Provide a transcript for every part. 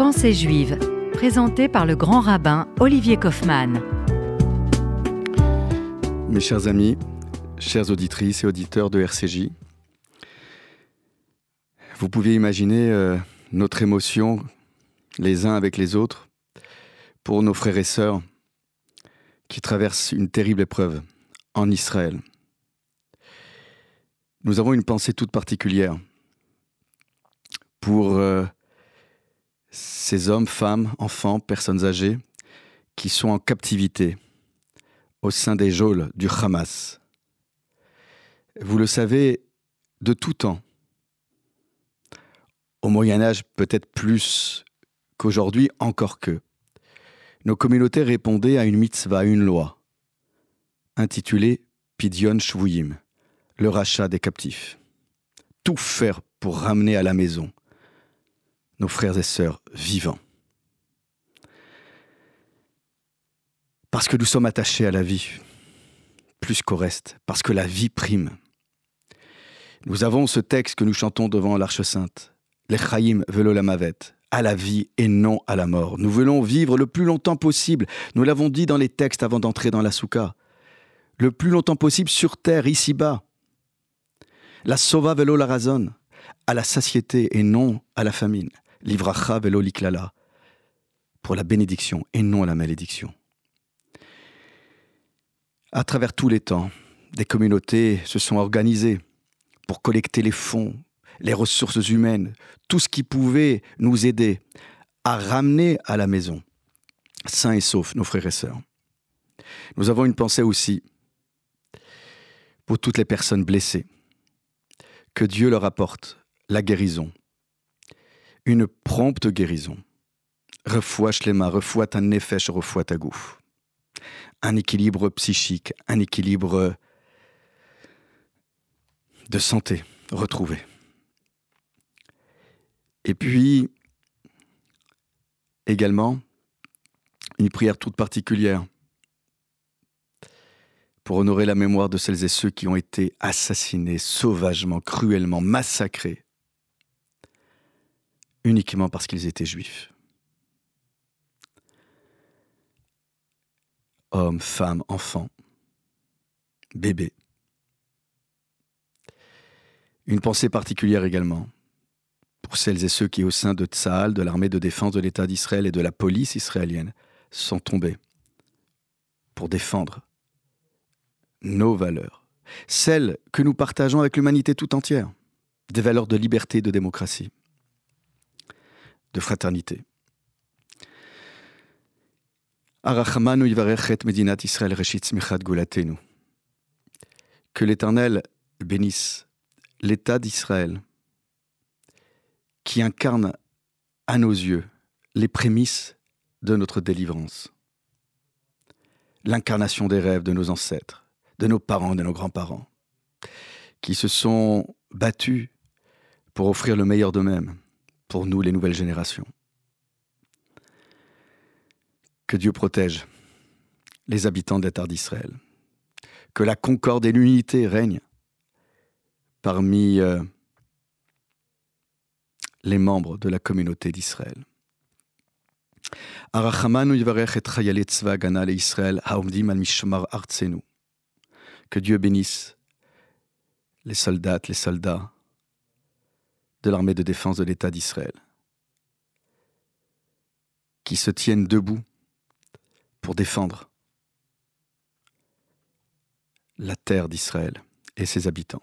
Pensée juive, présentée par le grand rabbin Olivier Kaufmann. Mes chers amis, chères auditrices et auditeurs de RCJ, vous pouvez imaginer euh, notre émotion les uns avec les autres pour nos frères et sœurs qui traversent une terrible épreuve en Israël. Nous avons une pensée toute particulière pour euh, ces hommes, femmes, enfants, personnes âgées qui sont en captivité au sein des geôles du Hamas. Vous le savez, de tout temps, au Moyen Âge peut-être plus qu'aujourd'hui, encore que, nos communautés répondaient à une mitzvah, à une loi, intitulée Pidion Shvuyim, le rachat des captifs. Tout faire pour ramener à la maison nos frères et sœurs vivants. Parce que nous sommes attachés à la vie, plus qu'au reste, parce que la vie prime. Nous avons ce texte que nous chantons devant l'Arche Sainte, les Chaim velo la mavet, à la vie et non à la mort. Nous voulons vivre le plus longtemps possible. Nous l'avons dit dans les textes avant d'entrer dans la souka. Le plus longtemps possible sur terre, ici-bas. La sova velo la razon, à la satiété et non à la famine. Livracha velo pour la bénédiction et non la malédiction. À travers tous les temps, des communautés se sont organisées pour collecter les fonds, les ressources humaines, tout ce qui pouvait nous aider à ramener à la maison, sains et saufs, nos frères et sœurs. Nous avons une pensée aussi pour toutes les personnes blessées. Que Dieu leur apporte la guérison, une prompte guérison. Refoua shlema, refoua ta nefesh, refoua ta gouf. Un équilibre psychique, un équilibre de santé retrouvé. Et puis, également, une prière toute particulière pour honorer la mémoire de celles et ceux qui ont été assassinés sauvagement, cruellement, massacrés, uniquement parce qu'ils étaient juifs. Hommes, femmes, enfants, bébés. Une pensée particulière également pour celles et ceux qui, au sein de Tsahal, de l'armée de défense de l'État d'Israël et de la police israélienne, sont tombés pour défendre nos valeurs, celles que nous partageons avec l'humanité tout entière, des valeurs de liberté, de démocratie, de fraternité. Que l'Éternel bénisse l'État d'Israël qui incarne à nos yeux les prémices de notre délivrance. L'incarnation des rêves de nos ancêtres, de nos parents, de nos grands-parents, qui se sont battus pour offrir le meilleur d'eux-mêmes pour nous, les nouvelles générations. Que Dieu protège les habitants des terres d'Israël. Que la concorde et l'unité règnent parmi euh, les membres de la communauté d'Israël. Que Dieu bénisse les soldats, les soldats de l'armée de défense de l'État d'Israël, qui se tiennent debout pour défendre la terre d'Israël et ses habitants.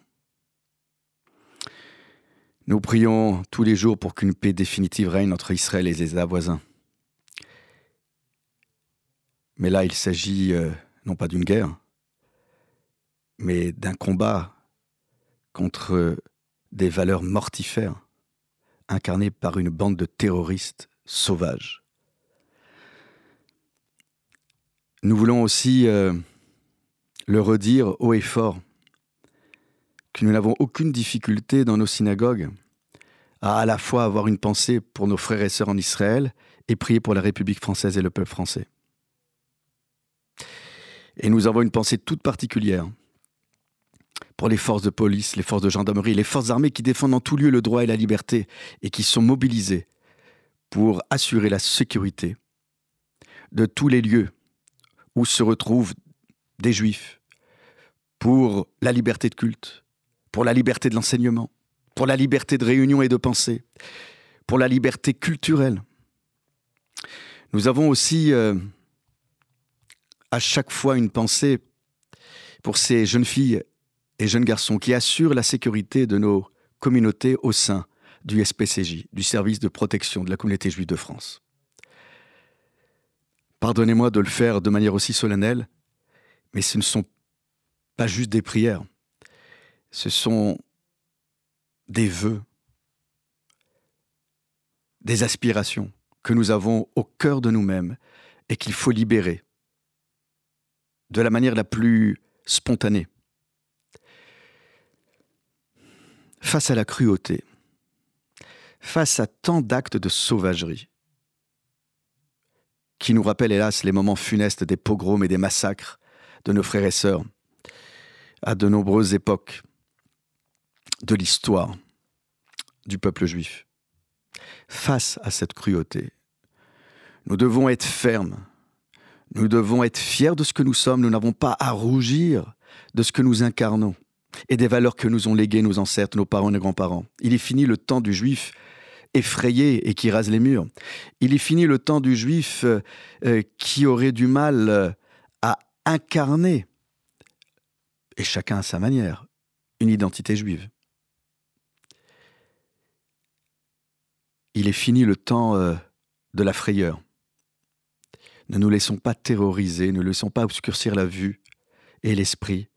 Nous prions tous les jours pour qu'une paix définitive règne entre Israël et les États voisins. Mais là, il s'agit euh, non pas d'une guerre, mais d'un combat contre des valeurs mortifères incarnées par une bande de terroristes sauvages. Nous voulons aussi euh, le redire haut et fort que nous n'avons aucune difficulté dans nos synagogues à à la fois avoir une pensée pour nos frères et sœurs en Israël et prier pour la République française et le peuple français. Et nous avons une pensée toute particulière pour les forces de police, les forces de gendarmerie, les forces armées qui défendent en tout lieu le droit et la liberté et qui sont mobilisées pour assurer la sécurité de tous les lieux où se retrouvent des juifs, pour la liberté de culte, pour la liberté de l'enseignement, pour la liberté de réunion et de pensée, pour la liberté culturelle. Nous avons aussi euh, à chaque fois une pensée pour ces jeunes filles et jeunes garçons qui assurent la sécurité de nos communautés au sein du SPCJ, du service de protection de la communauté juive de France. Pardonnez-moi de le faire de manière aussi solennelle, mais ce ne sont pas juste des prières, ce sont des vœux, des aspirations que nous avons au cœur de nous-mêmes et qu'il faut libérer de la manière la plus spontanée. Face à la cruauté, face à tant d'actes de sauvagerie, qui nous rappellent hélas les moments funestes des pogroms et des massacres de nos frères et sœurs, à de nombreuses époques de l'histoire du peuple juif. Face à cette cruauté, nous devons être fermes, nous devons être fiers de ce que nous sommes, nous n'avons pas à rougir de ce que nous incarnons et des valeurs que nous ont léguées nos ancêtres, nos parents et nos grands-parents. Il est fini le temps du juif effrayé et qui rase les murs. Il est fini le temps du juif euh, euh, qui aurait du mal euh, à incarner, et chacun à sa manière, une identité juive. Il est fini le temps de la frayeur. Ne nous laissons pas terroriser, ne laissons pas obscurcir la vue et l'esprit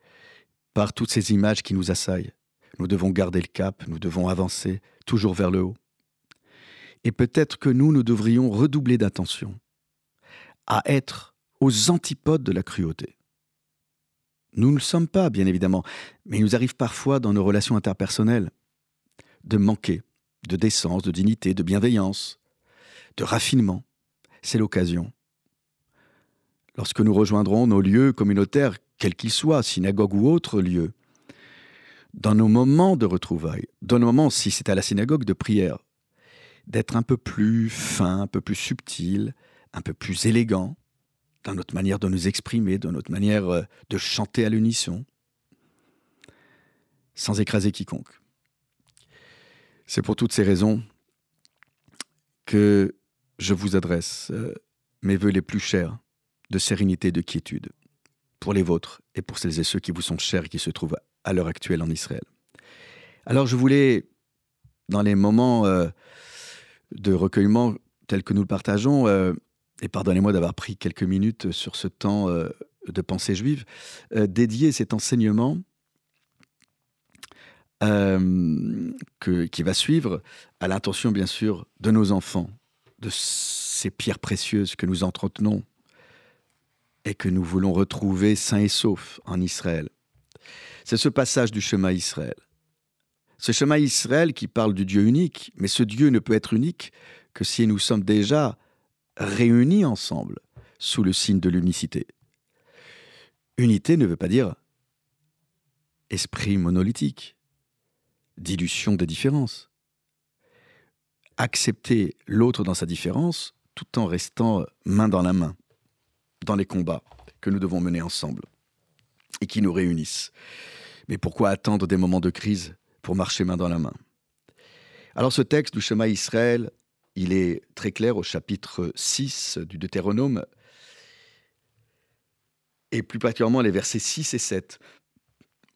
par toutes ces images qui nous assaillent. Nous devons garder le cap, nous devons avancer toujours vers le haut. Et peut-être que nous, nous devrions redoubler d'attention à être aux antipodes de la cruauté. Nous ne le sommes pas, bien évidemment, mais il nous arrive parfois dans nos relations interpersonnelles de manquer de décence, de dignité, de bienveillance, de raffinement. C'est l'occasion. Lorsque nous rejoindrons nos lieux communautaires, quels qu'ils soient, synagogue ou autres lieux, dans nos moments de retrouvailles, dans nos moments, si c'est à la synagogue, de prière, d'être un peu plus fin, un peu plus subtil, un peu plus élégant dans notre manière de nous exprimer, dans notre manière euh, de chanter à l'unisson, sans écraser quiconque. C'est pour toutes ces raisons que je vous adresse euh, mes voeux les plus chers de sérénité et de quiétude pour les vôtres et pour celles et ceux qui vous sont chers et qui se trouvent à l'heure actuelle en Israël. Alors je voulais, dans les moments euh, de recueillement tel que nous le partageons, euh, et pardonnez-moi d'avoir pris quelques minutes sur ce temps euh, de pensée juive, dédier cet enseignement qui va suivre à l'intention bien sûr de nos enfants, de ces pierres précieuses que nous entretenons et que nous voulons retrouver sains et saufs en Israël. C'est ce passage du chemin Israël. Ce chemin Israël qui parle du Dieu unique, mais ce Dieu ne peut être unique que si nous sommes déjà réunis ensemble sous le signe de l'unicité. Unité ne veut pas dire esprit monolithique, dilution des différences. Accepter l'autre dans sa différence tout en restant main dans la main dans les combats que nous devons mener ensemble et qui nous réunissent. Mais pourquoi attendre des moments de crise pour marcher main dans la main? Alors ce texte du chemin Israël, il est très clair au chapitre 6 du Deutéronome, et plus particulièrement les versets 6 et 7,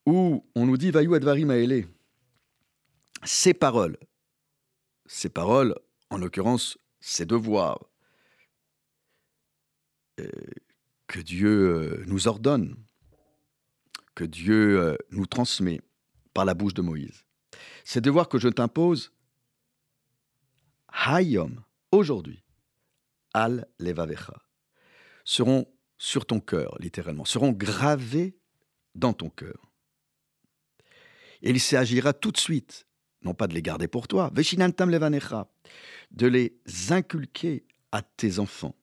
où on nous dit Vayu advarim aele. Ces paroles, ces paroles, en l'occurrence, ces devoirs que Dieu euh, nous ordonne, que Dieu euh, nous transmet, par la bouche de Moïse. Ces devoirs que je t'impose, Hayom, aujourd'hui, Al Levavecha, seront sur ton cœur, littéralement, seront gravés dans ton cœur. Et il s'agira tout de suite, non pas de les garder pour toi, Veshinantam Levanecha, de les inculquer à tes enfants.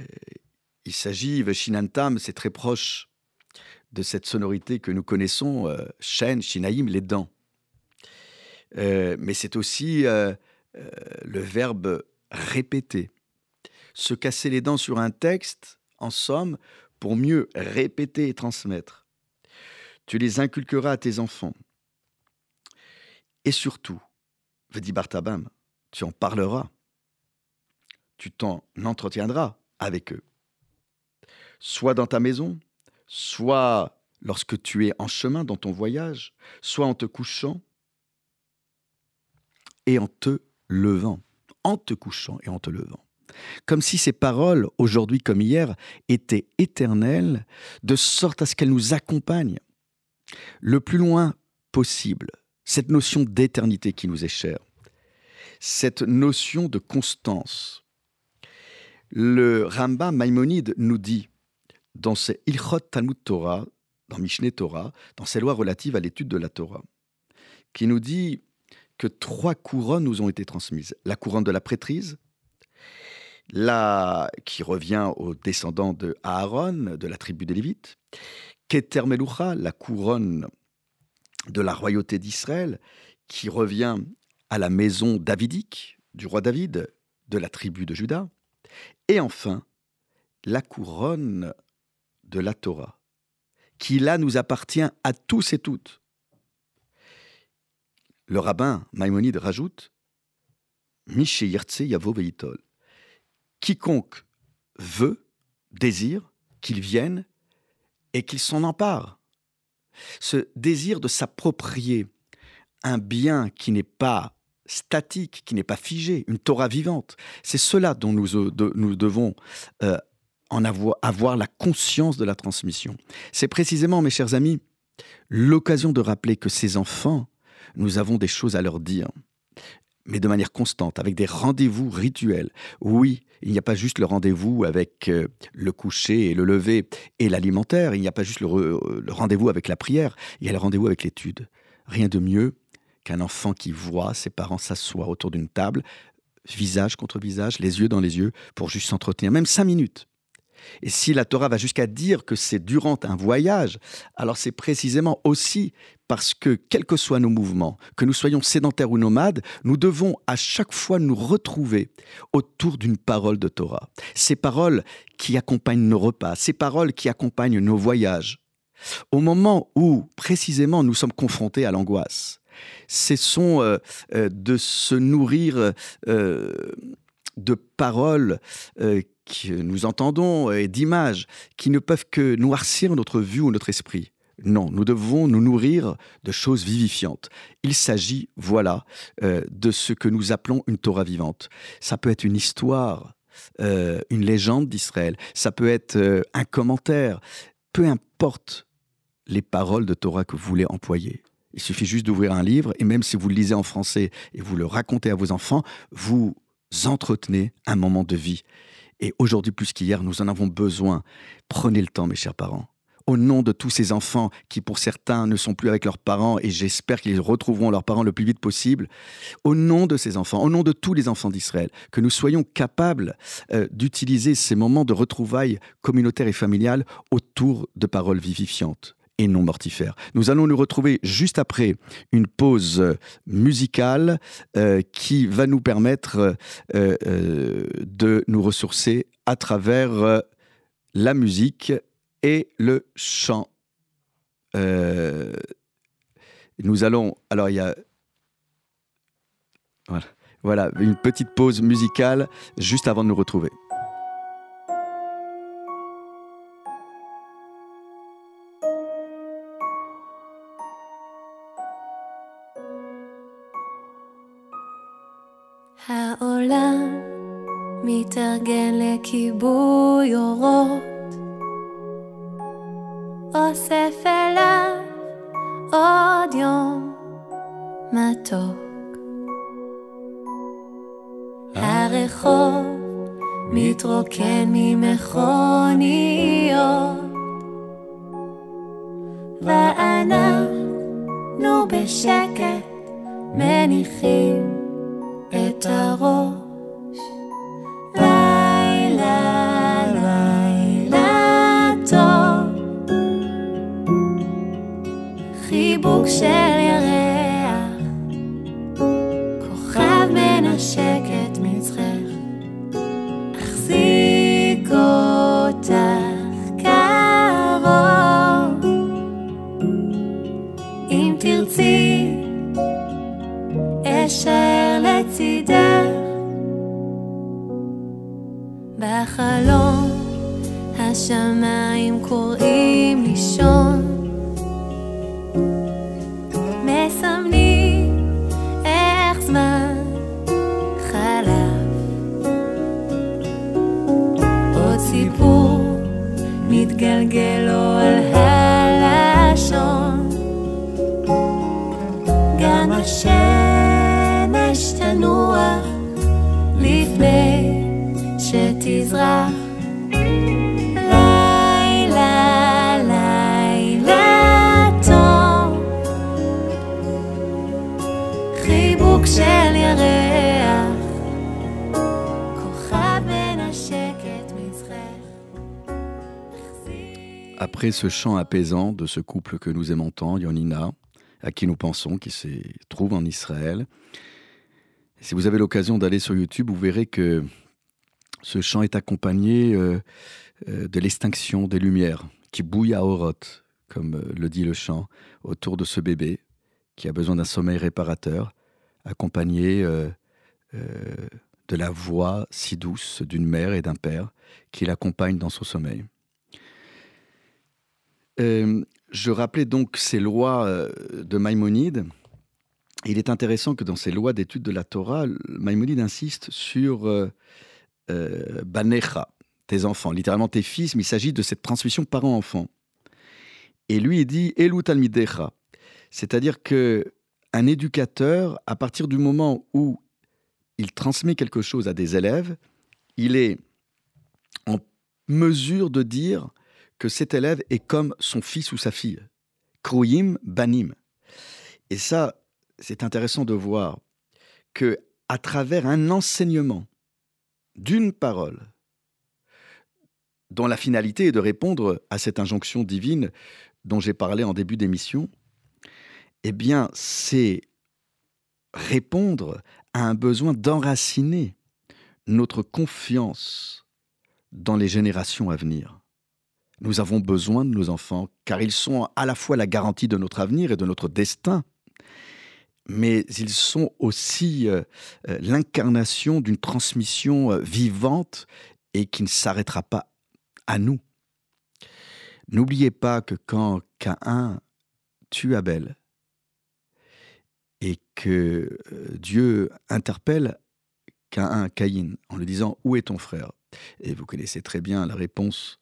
Euh, il s'agit, Veshinantam, c'est très proche de cette sonorité que nous connaissons, euh, chêne, shinaïm, les dents. Euh, mais c'est aussi euh, euh, le verbe répéter. Se casser les dents sur un texte, en somme, pour mieux répéter et transmettre. Tu les inculqueras à tes enfants. Et surtout, dit Bartabam, tu en parleras. Tu t'en entretiendras avec eux. Soit dans ta maison, soit lorsque tu es en chemin dans ton voyage, soit en te couchant et en te levant. En te couchant et en te levant. Comme si ces paroles, aujourd'hui comme hier, étaient éternelles, de sorte à ce qu'elles nous accompagnent le plus loin possible. Cette notion d'éternité qui nous est chère, cette notion de constance. Le Rambam Maïmonide nous dit dans ses Ilchot Talmud Torah, dans Mishneh Torah, dans ses lois relatives à l'étude de la Torah, qui nous dit que trois couronnes nous ont été transmises. La couronne de la prêtrise, la, qui revient aux descendants de Aaron, de la tribu des Lévites, Keter Melucha, la couronne de la royauté d'Israël, qui revient à la maison davidique du roi David, de la tribu de Juda, et enfin la couronne de la Torah, qui là nous appartient à tous et toutes. Le rabbin Maïmonide rajoute Yavo Veitol. Quiconque veut, désire qu'il vienne et qu'il s'en empare. Ce désir de s'approprier un bien qui n'est pas statique, qui n'est pas figé, une Torah vivante, c'est cela dont nous, euh, devons euh, en avoir, la conscience de la transmission. C'est précisément, mes chers amis, l'occasion de rappeler que ces enfants, nous avons des choses à leur dire mais de manière constante, avec des rendez-vous rituels. Oui, il n'y a pas juste le rendez-vous avec euh, le coucher et le lever et l'alimentaire, il n'y a pas juste le, le rendez-vous avec la prière, il y a le rendez-vous avec l'étude. Rien de mieux qu'un enfant qui voit ses parents s'asseoir autour d'une table, visage contre visage, les yeux dans les yeux, pour juste s'entretenir, même cinq minutes. Et si la Torah va jusqu'à dire que c'est durant un voyage, alors c'est précisément aussi parce que, quels que soient nos mouvements, que nous soyons sédentaires ou nomades, nous devons à chaque fois nous retrouver autour d'une parole de Torah. Ces paroles qui accompagnent nos repas, ces paroles qui accompagnent nos voyages. Au moment où, précisément, nous sommes confrontés à l'angoisse, ce sont euh, euh, de se nourrir euh, de paroles nous entendons et d'images qui ne peuvent que noircir notre vue ou notre esprit. Non, nous devons nous nourrir de choses vivifiantes. Il s'agit, voilà, euh, de ce que nous appelons une Torah vivante. Ça peut être une histoire, euh, une légende d'Israël, ça peut être euh, un commentaire, peu importe les paroles de Torah que vous voulez employer. Il suffit juste d'ouvrir un livre, et même si vous le lisez en français et vous le racontez à vos enfants, vous entretenez un moment de vie. Et aujourd'hui plus qu'hier, nous en avons besoin. Prenez le temps, mes chers parents. Au nom de tous ces enfants qui, pour certains, ne sont plus avec leurs parents, et j'espère qu'ils retrouveront leurs parents le plus vite possible, au nom de ces enfants, au nom de tous les enfants d'Israël, que nous soyons capables euh, d'utiliser ces moments de retrouvailles communautaires et familiales autour de paroles vivifiantes et non mortifère. Nous allons nous retrouver juste après une pause euh, musicale euh, qui va nous permettre euh, de nous ressourcer à travers la musique et le chant. nous allons... Alors il y a... Voilà, voilà, une petite pause musicale juste avant de nous retrouver. מתארגן לכיבוי אורות, אוסף אליו עוד יום מתוק. הרחוב מתרוקן ממכוניות, ואנחנו בשקט מניחים את הראש. share. Ce chant apaisant de ce couple que nous aimons tant, Yonina, à qui nous pensons, qui se trouve en Israël, si vous avez l'occasion d'aller sur YouTube, vous verrez que ce chant est accompagné euh, euh, de l'extinction des lumières qui bouillent à Oroth, comme euh, le dit le chant, autour de ce bébé qui a besoin d'un sommeil réparateur, accompagné de la voix si douce d'une mère et d'un père qui l'accompagnent dans son sommeil. Euh, je rappelais donc ces lois euh, de Maïmonide. Il est intéressant que dans ces lois d'étude de la Torah, Maïmonide insiste sur euh, euh, Banecha, tes enfants, littéralement tes fils, mais il s'agit de cette transmission parent-enfant. Et lui, il dit Elu Talmidecha, c'est-à-dire que un éducateur, à partir du moment où il transmet quelque chose à des élèves, il est en mesure de dire que cet élève est comme son fils ou sa fille. Kroyim banim. Et ça, c'est intéressant de voir que à travers un enseignement d'une parole, dont la finalité est de répondre à cette injonction divine dont j'ai parlé en début d'émission, eh bien, c'est répondre à un besoin d'enraciner notre confiance dans les générations à venir. Nous avons besoin de nos enfants car ils sont à la fois la garantie de notre avenir et de notre destin, mais ils sont aussi euh, euh, l'incarnation d'une transmission euh, vivante et qui ne s'arrêtera pas à nous. N'oubliez pas que quand Caïn tue Abel et que Dieu interpelle Caïn, Caïn en lui disant Où est ton frère? Et vous connaissez très bien la réponse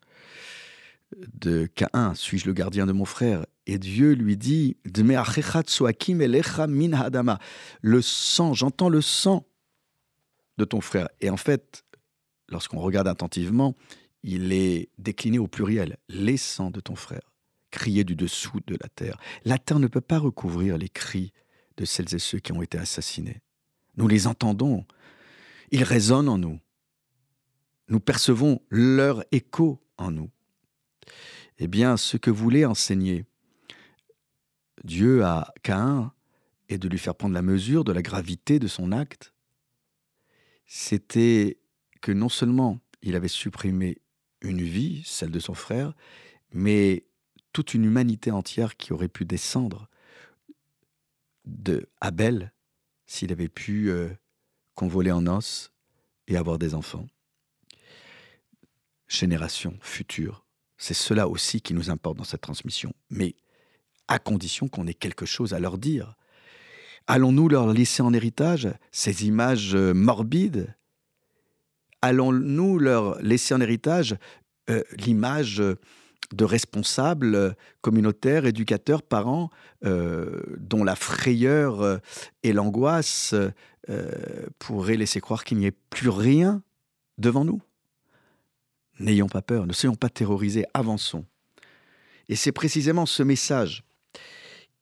de Caïn Suis-je le gardien de mon frère? Et Dieu lui dit min hadama. Le sang, j'entends le sang de ton frère. Et en fait, lorsqu'on regarde attentivement, il est décliné au pluriel les sangs de ton frère, criés du dessous de la terre. La terre ne peut pas recouvrir les cris de celles et ceux qui ont été assassinés. Nous les entendons, ils résonnent en nous. Nous percevons leur écho en nous. Eh bien, ce que voulait enseigner Dieu à Caïn et de lui faire prendre la mesure de la gravité de son acte, c'était que non seulement il avait supprimé une vie, celle de son frère, mais toute une humanité entière qui aurait pu descendre de Abel s'il avait pu euh, convoler en os et avoir des enfants. Génération future, c'est cela aussi qui nous importe dans cette transmission, mais à condition qu'on ait quelque chose à leur dire. Allons-nous leur laisser en héritage ces images euh, morbides? Allons-nous leur laisser en héritage euh, l'image de responsables communautaires, éducateurs, parents, euh, dont la frayeur et l'angoisse pourraient laisser croire qu'il n'y ait plus rien devant nous? N'ayons pas peur, ne soyons pas terrorisés, avançons. Et c'est précisément ce message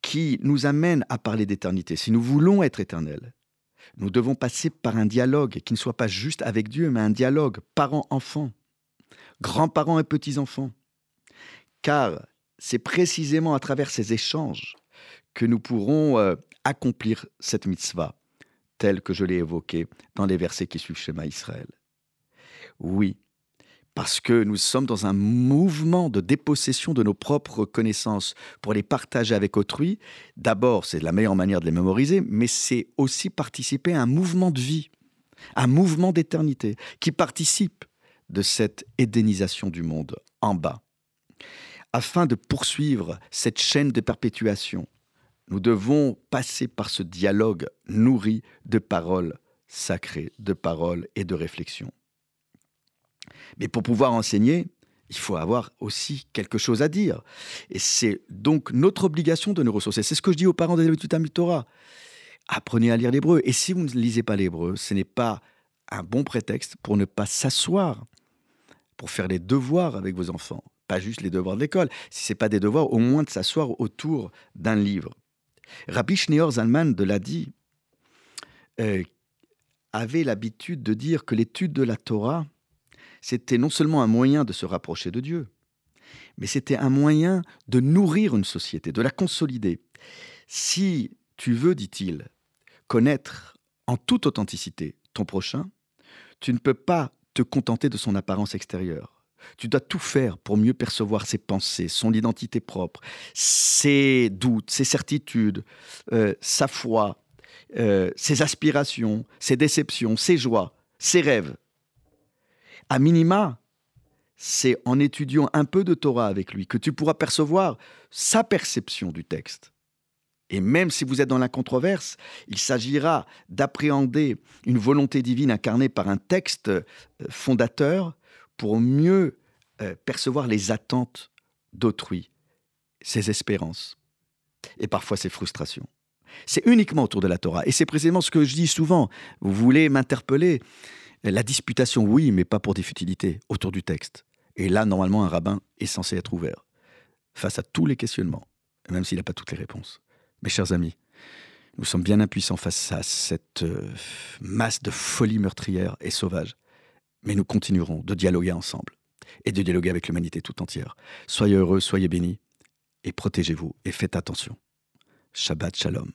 qui nous amène à parler d'éternité. Si nous voulons être éternels, nous devons passer par un dialogue qui ne soit pas juste avec Dieu, mais un dialogue parents-enfants, grands-parents et petits-enfants. Car c'est précisément à travers ces échanges que nous pourrons euh, accomplir cette mitzvah. tel que je l'ai évoqué dans les versets qui suivent Shema Israël. Oui, parce que nous sommes dans un mouvement de dépossession de nos propres connaissances pour les partager avec autrui. D'abord, c'est la meilleure manière de les mémoriser, mais c'est aussi participer à un mouvement de vie, un mouvement d'éternité qui participe de cette édénisation du monde en bas. Afin de poursuivre cette chaîne de perpétuation, nous devons passer par ce dialogue nourri de paroles sacrées, de paroles et de réflexions. Mais pour pouvoir enseigner, il faut avoir aussi quelque chose à dire. Et c'est donc notre obligation de nous ressourcer. C'est ce que je dis aux parents des études du Torah. Apprenez à lire l'hébreu. Et si vous ne lisez pas l'hébreu, ce n'est pas un bon prétexte pour ne pas s'asseoir, pour faire les devoirs avec vos enfants. Pas juste les devoirs de l'école. Si ce n'est pas des devoirs, au moins de s'asseoir autour d'un livre. Rabbi Schneor Zalman de l'Adi euh, avait l'habitude de dire que l'étude de la Torah c'était non seulement un moyen de se rapprocher de Dieu, mais c'était un moyen de nourrir une société, de la consolider. Si tu veux, dit-il, connaître en toute authenticité ton prochain, tu ne peux pas te contenter de son apparence extérieure. Tu dois tout faire pour mieux percevoir ses pensées, son identité propre, ses doutes, ses certitudes, euh, sa foi, euh, ses aspirations, ses déceptions, ses joies, ses rêves. À minima, c'est en étudiant un peu de Torah avec lui que tu pourras percevoir sa perception du texte. Et même si vous êtes dans la controverse, il s'agira d'appréhender une volonté divine incarnée par un texte euh, fondateur pour mieux euh, percevoir les attentes d'autrui, ses espérances et parfois ses frustrations. C'est uniquement autour de la Torah. Et c'est précisément ce que je dis souvent. Vous voulez m'interpeller la disputation, oui, mais pas pour des futilités, autour du texte. Et là, normalement, un rabbin est censé être ouvert face à tous les questionnements, même s'il n'a pas toutes les réponses. Mes chers amis, nous sommes bien impuissants face à cette euh, masse de folie meurtrière et sauvage. Mais nous continuerons de dialoguer ensemble et de dialoguer avec l'humanité tout entière. Soyez heureux, soyez bénis et protégez-vous et faites attention. Shabbat Shalom.